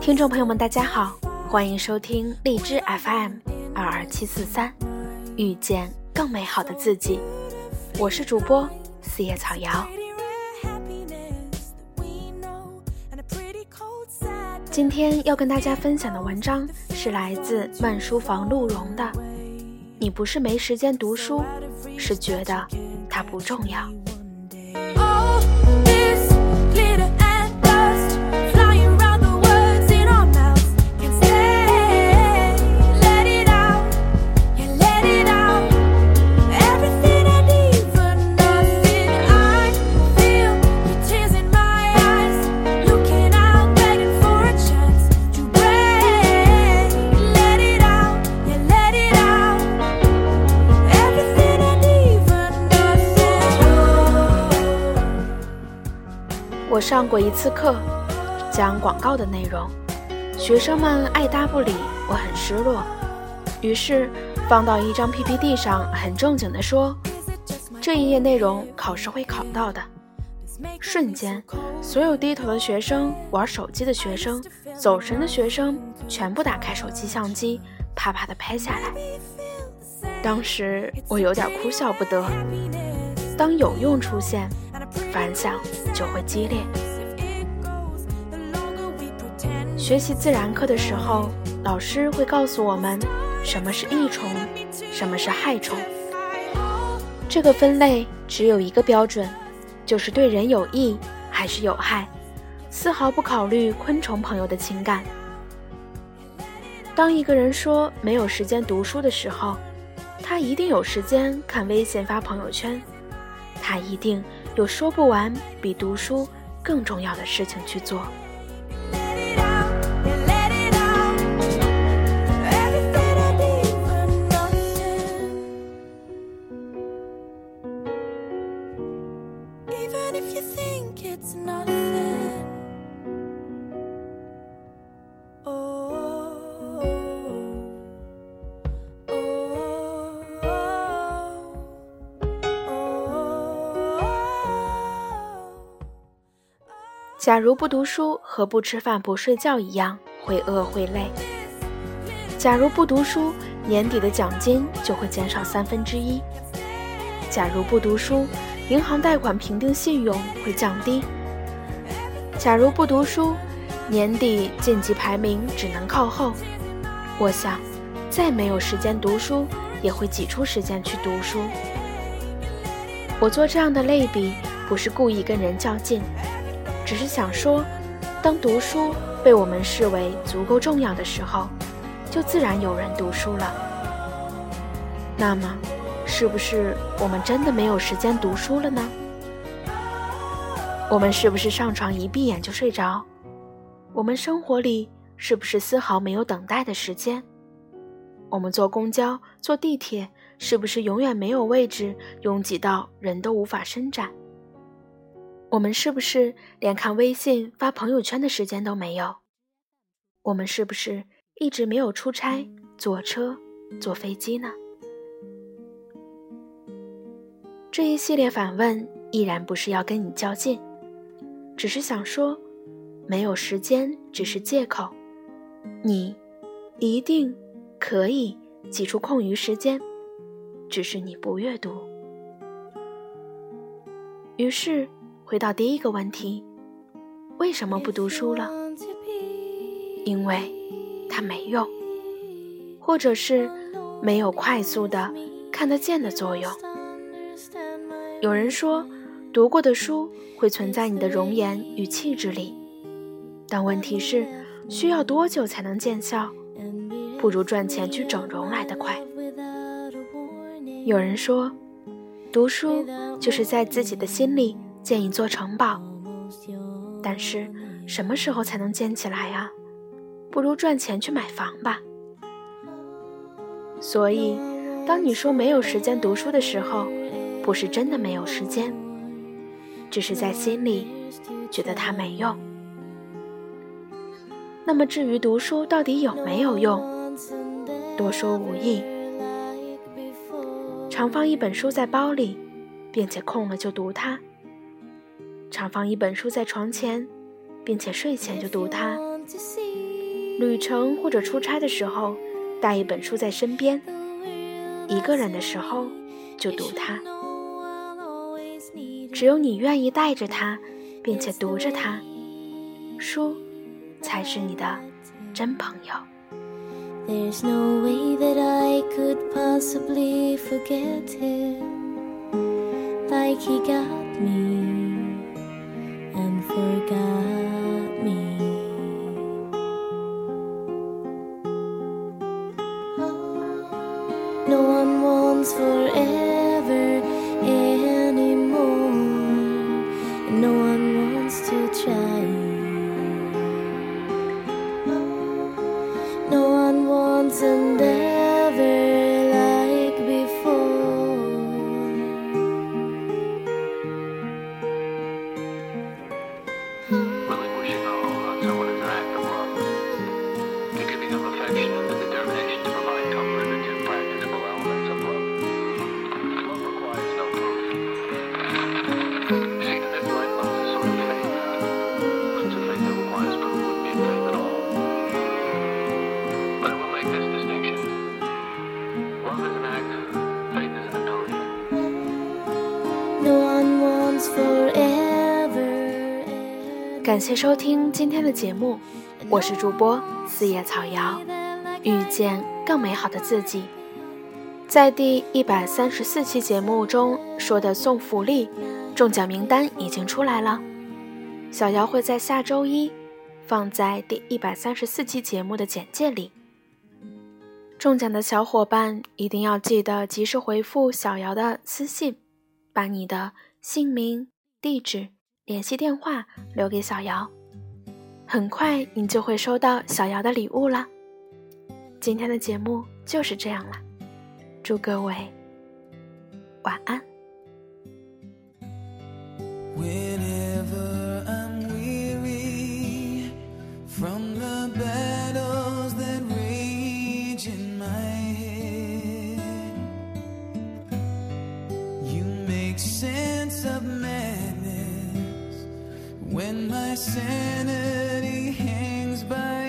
听众朋友们，大家好，欢迎收听荔枝 FM 二二七四三，遇见更美好的自己。我是主播四叶草瑶。今天要跟大家分享的文章是来自慢书房鹿茸的。你不是没时间读书，是觉得它不重要。我上过一次课，讲广告的内容，学生们爱答不理，我很失落。于是放到一张 PPT 上，很正经地说：“这一页内容考试会考到的。”瞬间，所有低头的学生、玩手机的学生、走神的学生，全部打开手机相机，啪啪地拍下来。当时我有点哭笑不得。当有用出现。反响就会激烈。学习自然课的时候，老师会告诉我们什么是益虫，什么是害虫。这个分类只有一个标准，就是对人有益还是有害，丝毫不考虑昆虫朋友的情感。当一个人说没有时间读书的时候，他一定有时间看微信发朋友圈，他一定。有说不完比读书更重要的事情去做。假如不读书，和不吃饭不睡觉一样，会饿会累。假如不读书，年底的奖金就会减少三分之一。假如不读书，银行贷款评定信用会降低。假如不读书，年底晋级排名只能靠后。我想，再没有时间读书，也会挤出时间去读书。我做这样的类比，不是故意跟人较劲。只是想说，当读书被我们视为足够重要的时候，就自然有人读书了。那么，是不是我们真的没有时间读书了呢？我们是不是上床一闭眼就睡着？我们生活里是不是丝毫没有等待的时间？我们坐公交、坐地铁，是不是永远没有位置，拥挤到人都无法伸展？我们是不是连看微信、发朋友圈的时间都没有？我们是不是一直没有出差、坐车、坐飞机呢？这一系列反问依然不是要跟你较劲，只是想说，没有时间只是借口，你一定可以挤出空余时间，只是你不阅读。于是。回到第一个问题，为什么不读书了？因为它没用，或者是没有快速的看得见的作用。有人说，读过的书会存在你的容颜与气质里，但问题是，需要多久才能见效？不如赚钱去整容来得快。有人说，读书就是在自己的心里。建一座城堡，但是什么时候才能建起来啊？不如赚钱去买房吧。所以，当你说没有时间读书的时候，不是真的没有时间，只是在心里觉得它没用。那么，至于读书到底有没有用，多说无益。常放一本书在包里，并且空了就读它。常放一本书在床前，并且睡前就读它。旅程或者出差的时候，带一本书在身边；一个人的时候就读它。只有你愿意带着它，并且读着它，书才是你的真朋友。There's no way that I could possibly forget him like he got me and ever 感谢收听今天的节目，我是主播四叶草瑶，遇见更美好的自己。在第一百三十四期节目中说的送福利，中奖名单已经出来了，小瑶会在下周一放在第一百三十四期节目的简介里。中奖的小伙伴一定要记得及时回复小瑶的私信，把你的姓名、地址、联系电话留给小瑶，很快你就会收到小瑶的礼物了。今天的节目就是这样了，祝各位晚安。Sanity hangs by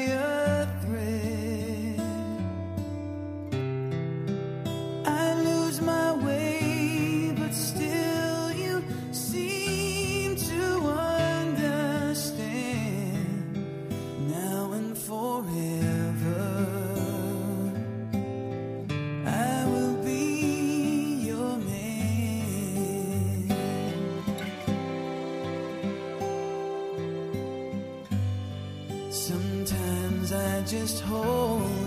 just hold